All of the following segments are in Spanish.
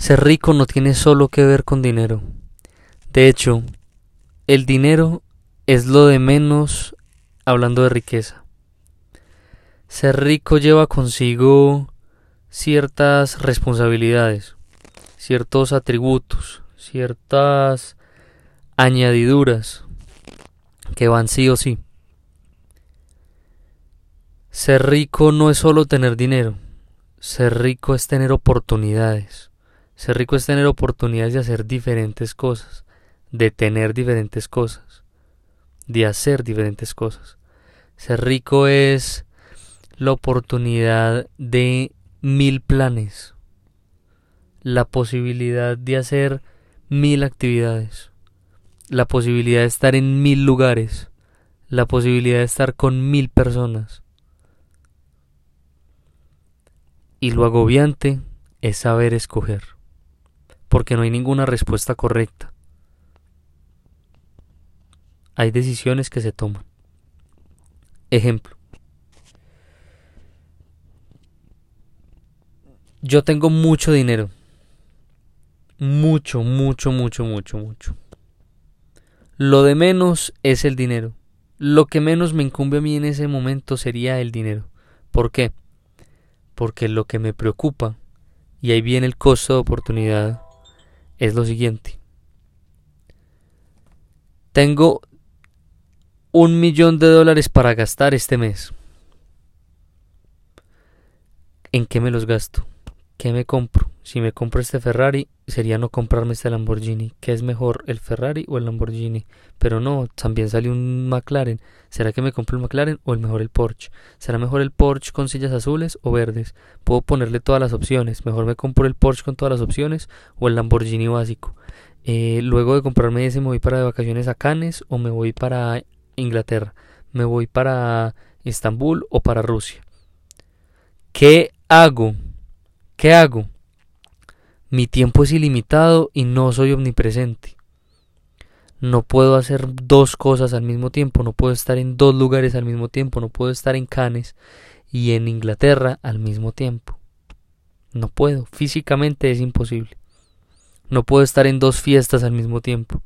Ser rico no tiene solo que ver con dinero. De hecho, el dinero es lo de menos hablando de riqueza. Ser rico lleva consigo ciertas responsabilidades, ciertos atributos, ciertas añadiduras que van sí o sí. Ser rico no es solo tener dinero, ser rico es tener oportunidades. Ser rico es tener oportunidades de hacer diferentes cosas, de tener diferentes cosas, de hacer diferentes cosas. Ser rico es la oportunidad de mil planes, la posibilidad de hacer mil actividades, la posibilidad de estar en mil lugares, la posibilidad de estar con mil personas. Y lo agobiante es saber escoger, porque no hay ninguna respuesta correcta. Hay decisiones que se toman. Ejemplo. Yo tengo mucho dinero. Mucho, mucho, mucho, mucho, mucho. Lo de menos es el dinero. Lo que menos me incumbe a mí en ese momento sería el dinero. ¿Por qué? Porque lo que me preocupa, y ahí viene el costo de oportunidad, es lo siguiente. Tengo un millón de dólares para gastar este mes. ¿En qué me los gasto? ¿Qué me compro? Si me compro este Ferrari, sería no comprarme este Lamborghini. ¿Qué es mejor, el Ferrari o el Lamborghini? Pero no, también salió un McLaren. ¿Será que me compro el McLaren o el mejor el Porsche? ¿Será mejor el Porsche con sillas azules o verdes? Puedo ponerle todas las opciones. Mejor me compro el Porsche con todas las opciones o el Lamborghini básico. Eh, luego de comprarme ese, me voy para de vacaciones a Cannes o me voy para Inglaterra. Me voy para Estambul o para Rusia. ¿Qué hago? ¿Qué hago? Mi tiempo es ilimitado y no soy omnipresente. No puedo hacer dos cosas al mismo tiempo, no puedo estar en dos lugares al mismo tiempo, no puedo estar en Cannes y en Inglaterra al mismo tiempo. No puedo, físicamente es imposible. No puedo estar en dos fiestas al mismo tiempo.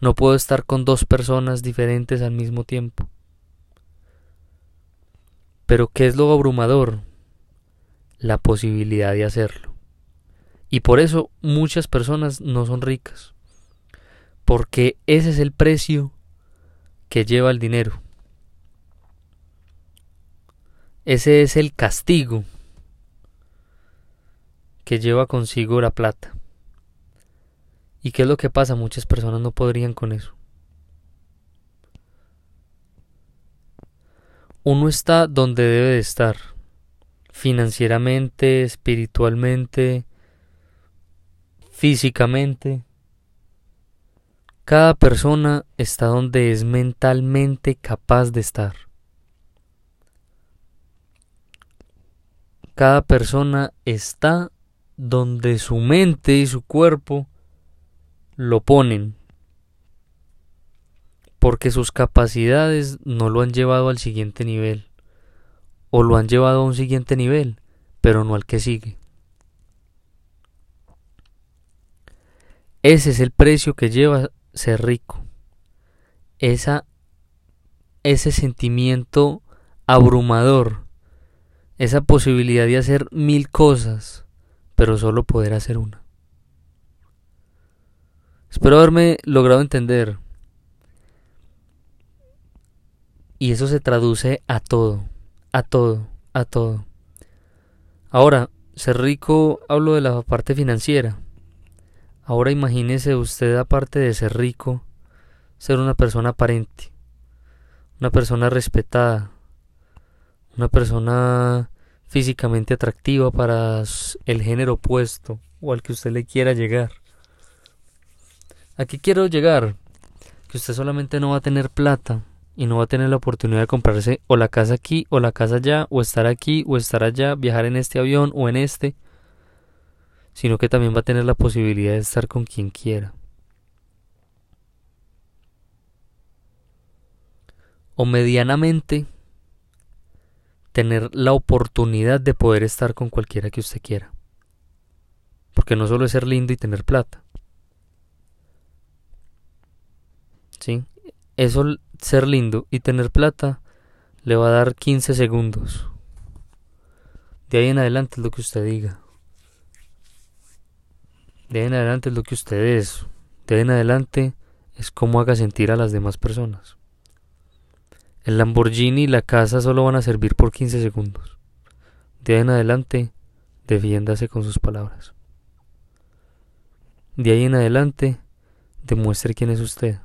No puedo estar con dos personas diferentes al mismo tiempo. Pero ¿qué es lo abrumador? La posibilidad de hacerlo. Y por eso muchas personas no son ricas. Porque ese es el precio que lleva el dinero. Ese es el castigo que lleva consigo la plata. ¿Y qué es lo que pasa? Muchas personas no podrían con eso. Uno está donde debe de estar financieramente, espiritualmente, físicamente. Cada persona está donde es mentalmente capaz de estar. Cada persona está donde su mente y su cuerpo lo ponen, porque sus capacidades no lo han llevado al siguiente nivel o lo han llevado a un siguiente nivel, pero no al que sigue. Ese es el precio que lleva ser rico. Esa, ese sentimiento abrumador, esa posibilidad de hacer mil cosas, pero solo poder hacer una. Espero haberme logrado entender. Y eso se traduce a todo a todo, a todo. Ahora, ser rico, hablo de la parte financiera. Ahora imagínese usted, aparte de ser rico, ser una persona aparente, una persona respetada, una persona físicamente atractiva para el género opuesto o al que usted le quiera llegar. Aquí quiero llegar, que usted solamente no va a tener plata, y no va a tener la oportunidad de comprarse o la casa aquí o la casa allá o estar aquí o estar allá, viajar en este avión o en este, sino que también va a tener la posibilidad de estar con quien quiera. O medianamente tener la oportunidad de poder estar con cualquiera que usted quiera. Porque no solo es ser lindo y tener plata. ¿Sí? Eso, ser lindo y tener plata, le va a dar 15 segundos. De ahí en adelante es lo que usted diga. De ahí en adelante es lo que usted es. De ahí en adelante es cómo haga sentir a las demás personas. El Lamborghini y la casa solo van a servir por 15 segundos. De ahí en adelante, defiéndase con sus palabras. De ahí en adelante, demuestre quién es usted.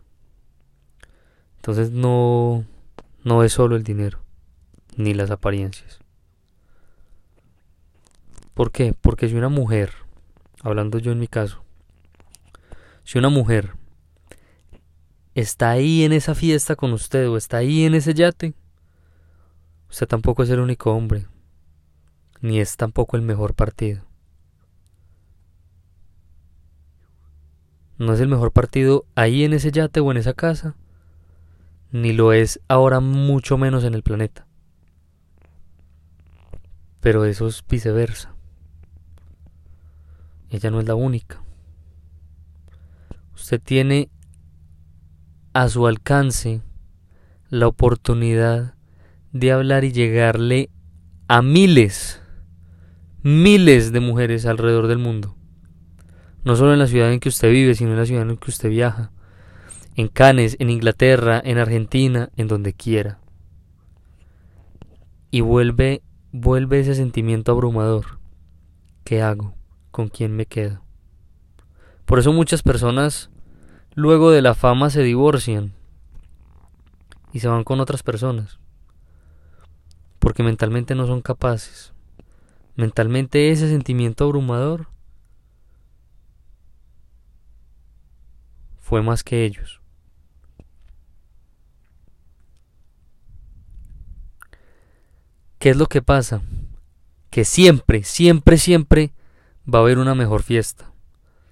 Entonces no, no es solo el dinero, ni las apariencias. ¿Por qué? Porque si una mujer, hablando yo en mi caso, si una mujer está ahí en esa fiesta con usted o está ahí en ese yate, usted tampoco es el único hombre, ni es tampoco el mejor partido. No es el mejor partido ahí en ese yate o en esa casa, ni lo es ahora mucho menos en el planeta. Pero eso es viceversa. Ella no es la única. Usted tiene a su alcance la oportunidad de hablar y llegarle a miles, miles de mujeres alrededor del mundo. No solo en la ciudad en que usted vive, sino en la ciudad en que usted viaja. En Cannes, en Inglaterra, en Argentina, en donde quiera. Y vuelve, vuelve ese sentimiento abrumador. ¿Qué hago? ¿Con quién me quedo? Por eso muchas personas luego de la fama se divorcian y se van con otras personas. Porque mentalmente no son capaces. Mentalmente ese sentimiento abrumador fue más que ellos. ¿Qué es lo que pasa? Que siempre, siempre, siempre va a haber una mejor fiesta.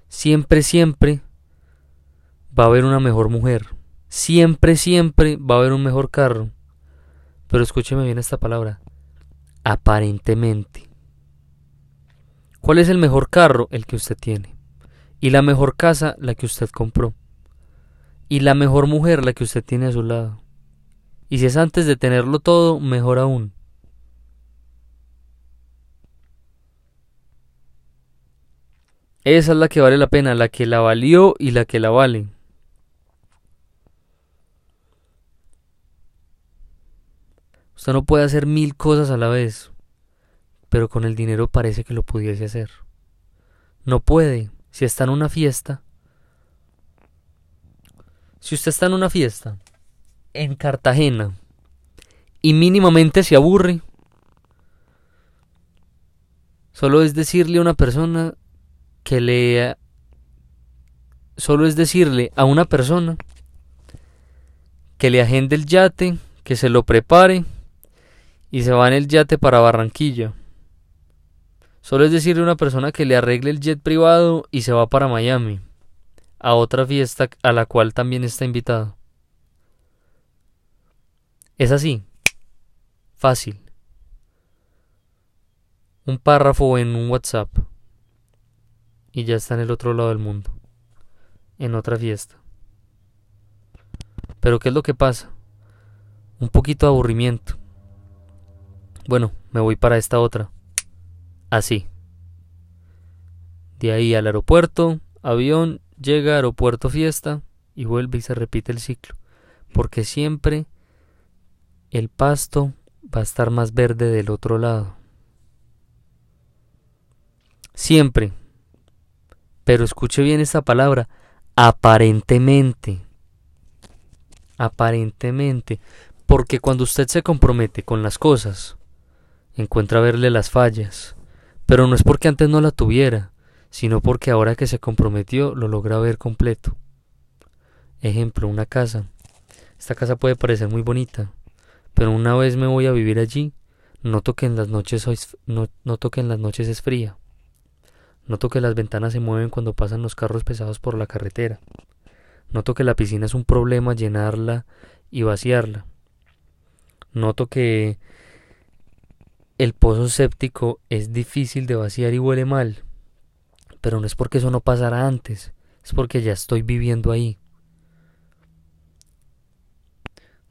Siempre, siempre va a haber una mejor mujer. Siempre, siempre va a haber un mejor carro. Pero escúcheme bien esta palabra. Aparentemente. ¿Cuál es el mejor carro? El que usted tiene. Y la mejor casa, la que usted compró. Y la mejor mujer, la que usted tiene a su lado. Y si es antes de tenerlo todo, mejor aún. Esa es la que vale la pena, la que la valió y la que la vale. Usted no puede hacer mil cosas a la vez, pero con el dinero parece que lo pudiese hacer. No puede. Si está en una fiesta, si usted está en una fiesta en Cartagena y mínimamente se aburre, solo es decirle a una persona que le solo es decirle a una persona que le agende el yate, que se lo prepare y se va en el yate para Barranquilla. Solo es decirle a una persona que le arregle el jet privado y se va para Miami, a otra fiesta a la cual también está invitado. Es así, fácil. Un párrafo en un WhatsApp y ya está en el otro lado del mundo, en otra fiesta. Pero ¿qué es lo que pasa? Un poquito de aburrimiento bueno, me voy para esta otra. Así. De ahí al aeropuerto, avión, llega aeropuerto fiesta y vuelve y se repite el ciclo. Porque siempre el pasto va a estar más verde del otro lado. Siempre. Pero escuche bien esta palabra. Aparentemente. Aparentemente. Porque cuando usted se compromete con las cosas, encuentra verle las fallas, pero no es porque antes no la tuviera, sino porque ahora que se comprometió lo logra ver completo. Ejemplo, una casa. Esta casa puede parecer muy bonita, pero una vez me voy a vivir allí, noto que en las noches, no, noto que en las noches es fría. Noto que las ventanas se mueven cuando pasan los carros pesados por la carretera. Noto que la piscina es un problema llenarla y vaciarla. Noto que el pozo séptico es difícil de vaciar y huele mal, pero no es porque eso no pasara antes, es porque ya estoy viviendo ahí.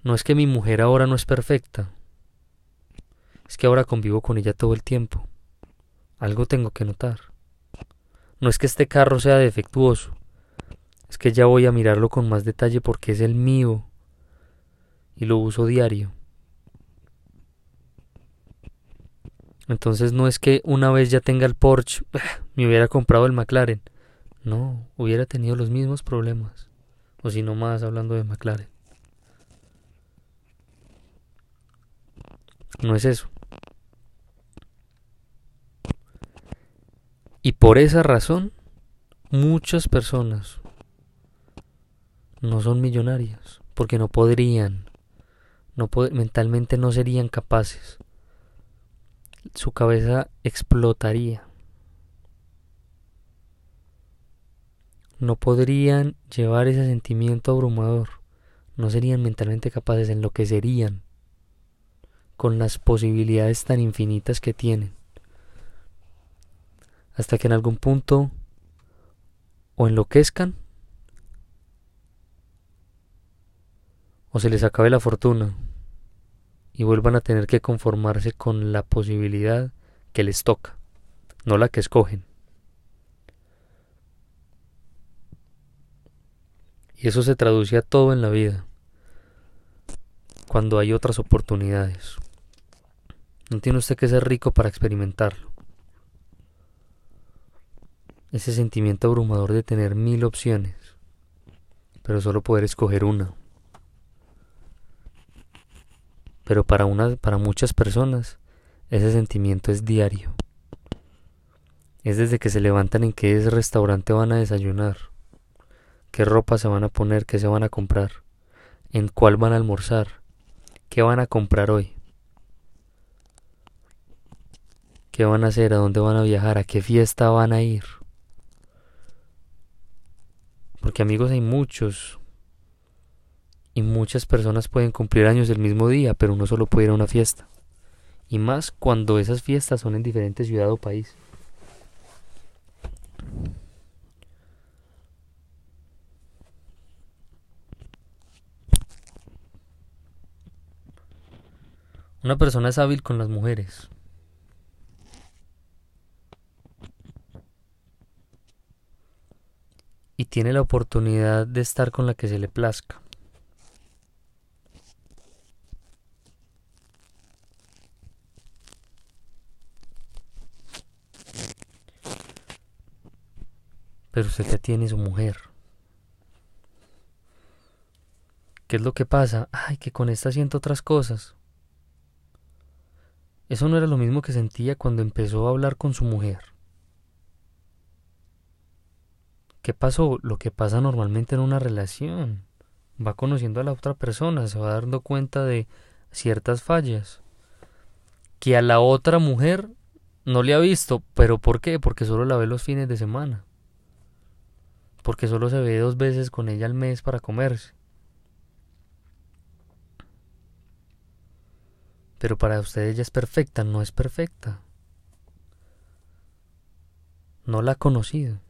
No es que mi mujer ahora no es perfecta, es que ahora convivo con ella todo el tiempo. Algo tengo que notar. No es que este carro sea defectuoso, es que ya voy a mirarlo con más detalle porque es el mío y lo uso diario. Entonces no es que una vez ya tenga el Porsche, me hubiera comprado el McLaren. No, hubiera tenido los mismos problemas. O si no más hablando de McLaren. No es eso. Y por esa razón, muchas personas no son millonarias, porque no podrían, no mentalmente no serían capaces. Su cabeza explotaría. No podrían llevar ese sentimiento abrumador. No serían mentalmente capaces, en lo que serían con las posibilidades tan infinitas que tienen. Hasta que en algún punto o enloquezcan o se les acabe la fortuna y vuelvan a tener que conformarse con la posibilidad que les toca, no la que escogen. Y eso se traduce a todo en la vida, cuando hay otras oportunidades. No tiene usted que ser rico para experimentarlo. Ese sentimiento abrumador de tener mil opciones, pero solo poder escoger una. Pero para, una, para muchas personas, ese sentimiento es diario. Es desde que se levantan en qué restaurante van a desayunar, qué ropa se van a poner, qué se van a comprar, en cuál van a almorzar, qué van a comprar hoy. ¿Qué van a hacer? ¿A dónde van a viajar? ¿A qué fiesta van a ir? Porque amigos hay muchos. Y muchas personas pueden cumplir años el mismo día, pero uno solo puede ir a una fiesta. Y más cuando esas fiestas son en diferentes ciudad o país. Una persona es hábil con las mujeres. Tiene la oportunidad de estar con la que se le plazca. Pero usted ya tiene su mujer. ¿Qué es lo que pasa? Ay, que con esta siento otras cosas. Eso no era lo mismo que sentía cuando empezó a hablar con su mujer. ¿Qué pasó? Lo que pasa normalmente en una relación. Va conociendo a la otra persona, se va dando cuenta de ciertas fallas que a la otra mujer no le ha visto. ¿Pero por qué? Porque solo la ve los fines de semana. Porque solo se ve dos veces con ella al mes para comerse. Pero para usted ella es perfecta, no es perfecta. No la ha conocido.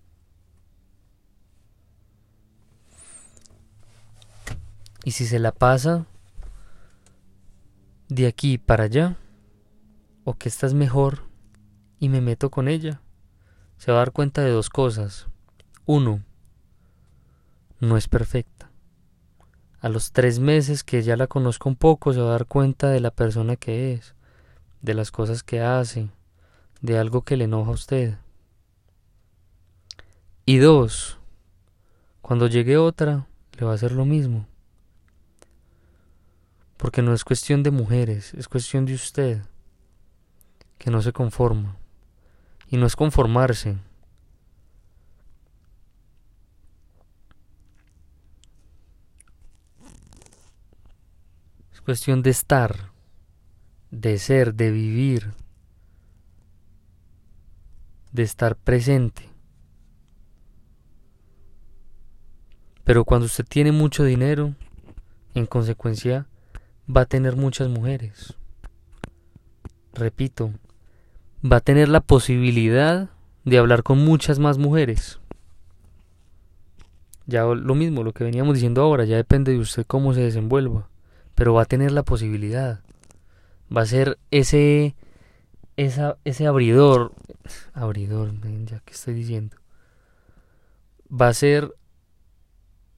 Y si se la pasa de aquí para allá, o que esta es mejor y me meto con ella, se va a dar cuenta de dos cosas. Uno, no es perfecta. A los tres meses que ya la conozco un poco, se va a dar cuenta de la persona que es, de las cosas que hace, de algo que le enoja a usted. Y dos, cuando llegue otra, le va a hacer lo mismo. Porque no es cuestión de mujeres, es cuestión de usted, que no se conforma. Y no es conformarse. Es cuestión de estar, de ser, de vivir, de estar presente. Pero cuando usted tiene mucho dinero, en consecuencia, va a tener muchas mujeres. Repito, va a tener la posibilidad de hablar con muchas más mujeres. Ya lo mismo, lo que veníamos diciendo ahora, ya depende de usted cómo se desenvuelva, pero va a tener la posibilidad. Va a ser ese esa, ese abridor, abridor, ya que estoy diciendo. Va a ser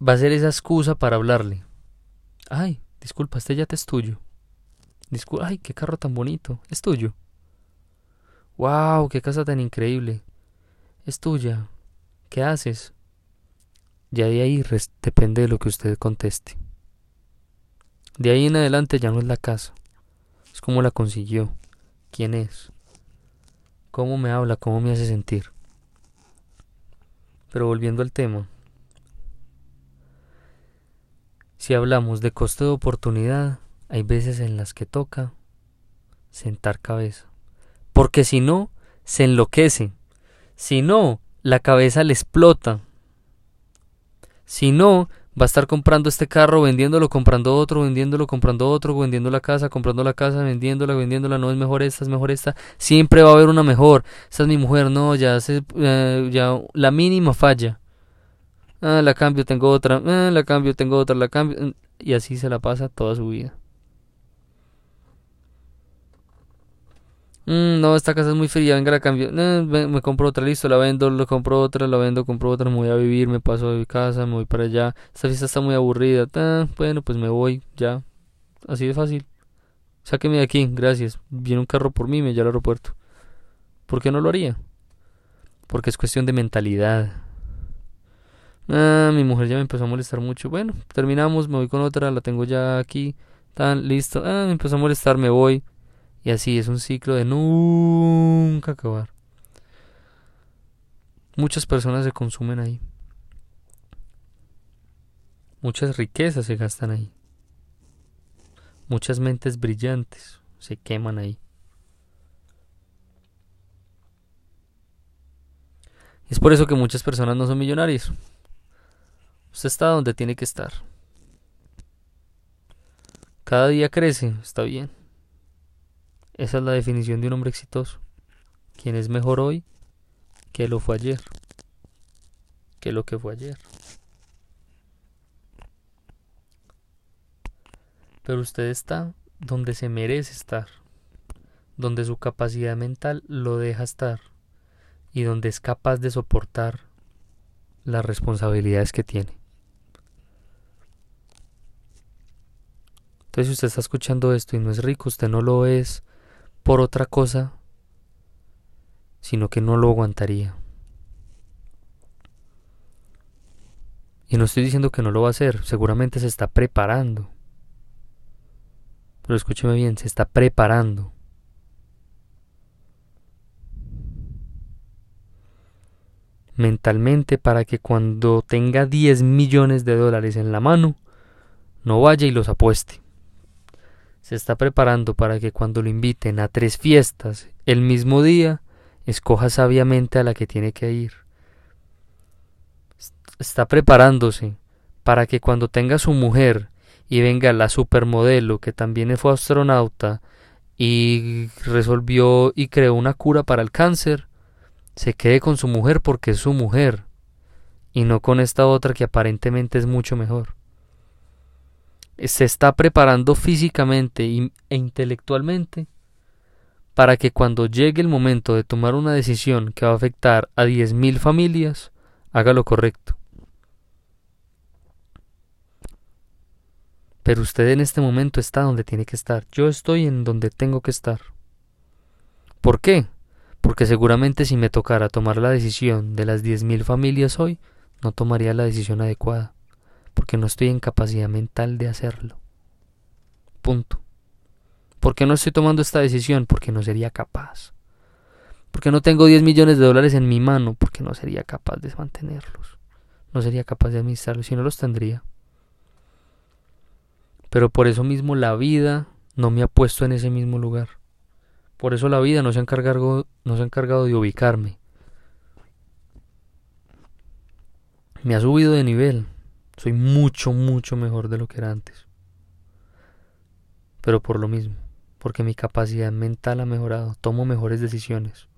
va a ser esa excusa para hablarle. Ay, disculpa, este yate es tuyo. Disculpa, ay, qué carro tan bonito, es tuyo. Wow, qué casa tan increíble. Es tuya. ¿Qué haces? Ya de ahí depende de lo que usted conteste. De ahí en adelante ya no es la casa. Es como la consiguió. ¿Quién es? ¿Cómo me habla? ¿Cómo me hace sentir? Pero volviendo al tema. Si hablamos de coste de oportunidad, hay veces en las que toca sentar cabeza. Porque si no, se enloquece. Si no, la cabeza le explota. Si no, va a estar comprando este carro, vendiéndolo, comprando otro, vendiéndolo, comprando otro, vendiendo la casa, comprando la casa, vendiéndola, vendiéndola, no es mejor esta, es mejor esta. Siempre va a haber una mejor. Esta es mi mujer, no, ya, se, eh, ya la mínima falla. Ah, la cambio, tengo otra, ah, la cambio, tengo otra, la cambio. Y así se la pasa toda su vida. Mm, no, esta casa es muy fría, venga, la cambio. me, compro otra, listo, la vendo, lo compro otra, la vendo, compro otra, me voy a vivir, me paso de casa, me voy para allá. Esta fiesta está muy aburrida. bueno, pues me voy, ya. Así de fácil. Sáqueme de aquí, gracias. Viene un carro por mí, me lleva al aeropuerto. ¿Por qué no lo haría? Porque es cuestión de mentalidad. Ah, mi mujer ya me empezó a molestar mucho. Bueno, terminamos, me voy con otra, la tengo ya aquí. Tan, listo. Ah, me empezó a molestar, me voy. Y así es un ciclo de nunca acabar. Muchas personas se consumen ahí. Muchas riquezas se gastan ahí. Muchas mentes brillantes se queman ahí. es por eso que muchas personas no son millonarios. Usted está donde tiene que estar. Cada día crece, está bien. Esa es la definición de un hombre exitoso. Quien es mejor hoy que lo fue ayer. Que lo que fue ayer. Pero usted está donde se merece estar. Donde su capacidad mental lo deja estar. Y donde es capaz de soportar las responsabilidades que tiene. Entonces si usted está escuchando esto y no es rico, usted no lo es por otra cosa, sino que no lo aguantaría. Y no estoy diciendo que no lo va a hacer, seguramente se está preparando. Pero escúcheme bien, se está preparando. mentalmente para que cuando tenga 10 millones de dólares en la mano, no vaya y los apueste se está preparando para que cuando lo inviten a tres fiestas el mismo día, escoja sabiamente a la que tiene que ir. Está preparándose para que cuando tenga su mujer y venga la supermodelo que también fue astronauta y resolvió y creó una cura para el cáncer, se quede con su mujer porque es su mujer y no con esta otra que aparentemente es mucho mejor se está preparando físicamente e intelectualmente para que cuando llegue el momento de tomar una decisión que va a afectar a 10.000 familias, haga lo correcto. Pero usted en este momento está donde tiene que estar. Yo estoy en donde tengo que estar. ¿Por qué? Porque seguramente si me tocara tomar la decisión de las 10.000 familias hoy, no tomaría la decisión adecuada porque no estoy en capacidad mental de hacerlo. Punto. ¿Por qué no estoy tomando esta decisión? Porque no sería capaz. Porque no tengo 10 millones de dólares en mi mano, porque no sería capaz de mantenerlos. No sería capaz de administrarlos, si no los tendría. Pero por eso mismo la vida no me ha puesto en ese mismo lugar. Por eso la vida no se ha encargado, no se ha encargado de ubicarme. Me ha subido de nivel, soy mucho, mucho mejor de lo que era antes. Pero por lo mismo, porque mi capacidad mental ha mejorado, tomo mejores decisiones.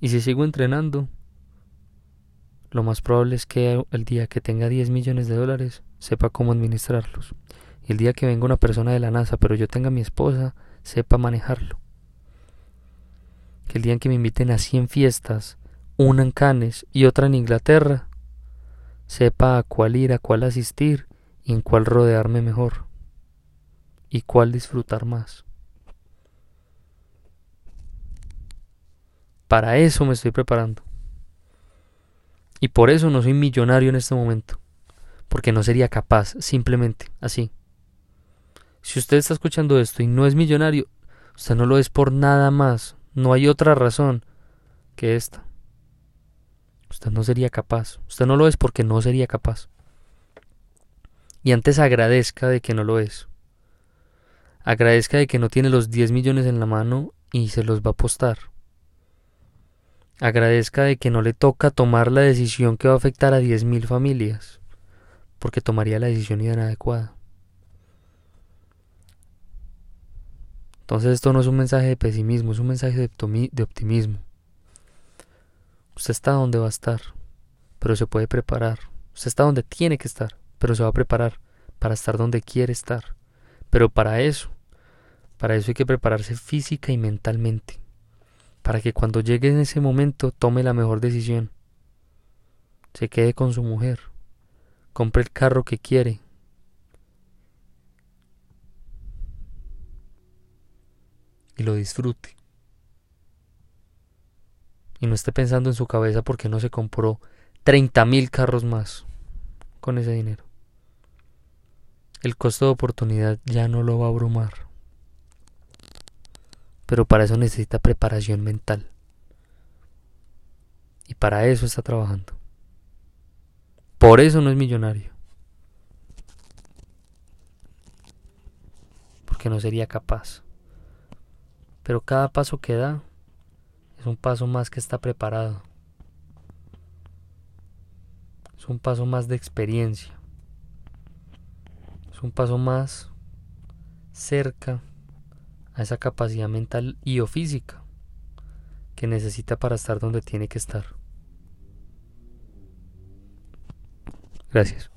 Y si sigo entrenando, lo más probable es que el día que tenga 10 millones de dólares sepa cómo administrarlos. Y el día que venga una persona de la NASA, pero yo tenga mi esposa, sepa manejarlo. Que el día en que me inviten a 100 fiestas, una en Cannes y otra en Inglaterra, sepa a cuál ir, a cuál asistir y en cuál rodearme mejor y cuál disfrutar más. Para eso me estoy preparando. Y por eso no soy millonario en este momento. Porque no sería capaz, simplemente, así. Si usted está escuchando esto y no es millonario, usted no lo es por nada más. No hay otra razón que esta. Usted no sería capaz. Usted no lo es porque no sería capaz. Y antes agradezca de que no lo es. Agradezca de que no tiene los 10 millones en la mano y se los va a apostar. Agradezca de que no le toca tomar la decisión que va a afectar a 10.000 familias, porque tomaría la decisión inadecuada. Entonces esto no es un mensaje de pesimismo, es un mensaje de optimismo. Usted está donde va a estar, pero se puede preparar. Usted está donde tiene que estar, pero se va a preparar para estar donde quiere estar. Pero para eso, para eso hay que prepararse física y mentalmente, para que cuando llegue en ese momento tome la mejor decisión. Se quede con su mujer, compre el carro que quiere. Y lo disfrute. Y no esté pensando en su cabeza porque no se compró 30 mil carros más con ese dinero el costo de oportunidad ya no lo va a abrumar. Pero para eso necesita preparación mental. Y para eso está trabajando. Por eso no es millonario. Porque no sería capaz. Pero cada paso que da es un paso más que está preparado. Es un paso más de experiencia un paso más cerca a esa capacidad mental y o física que necesita para estar donde tiene que estar. Gracias.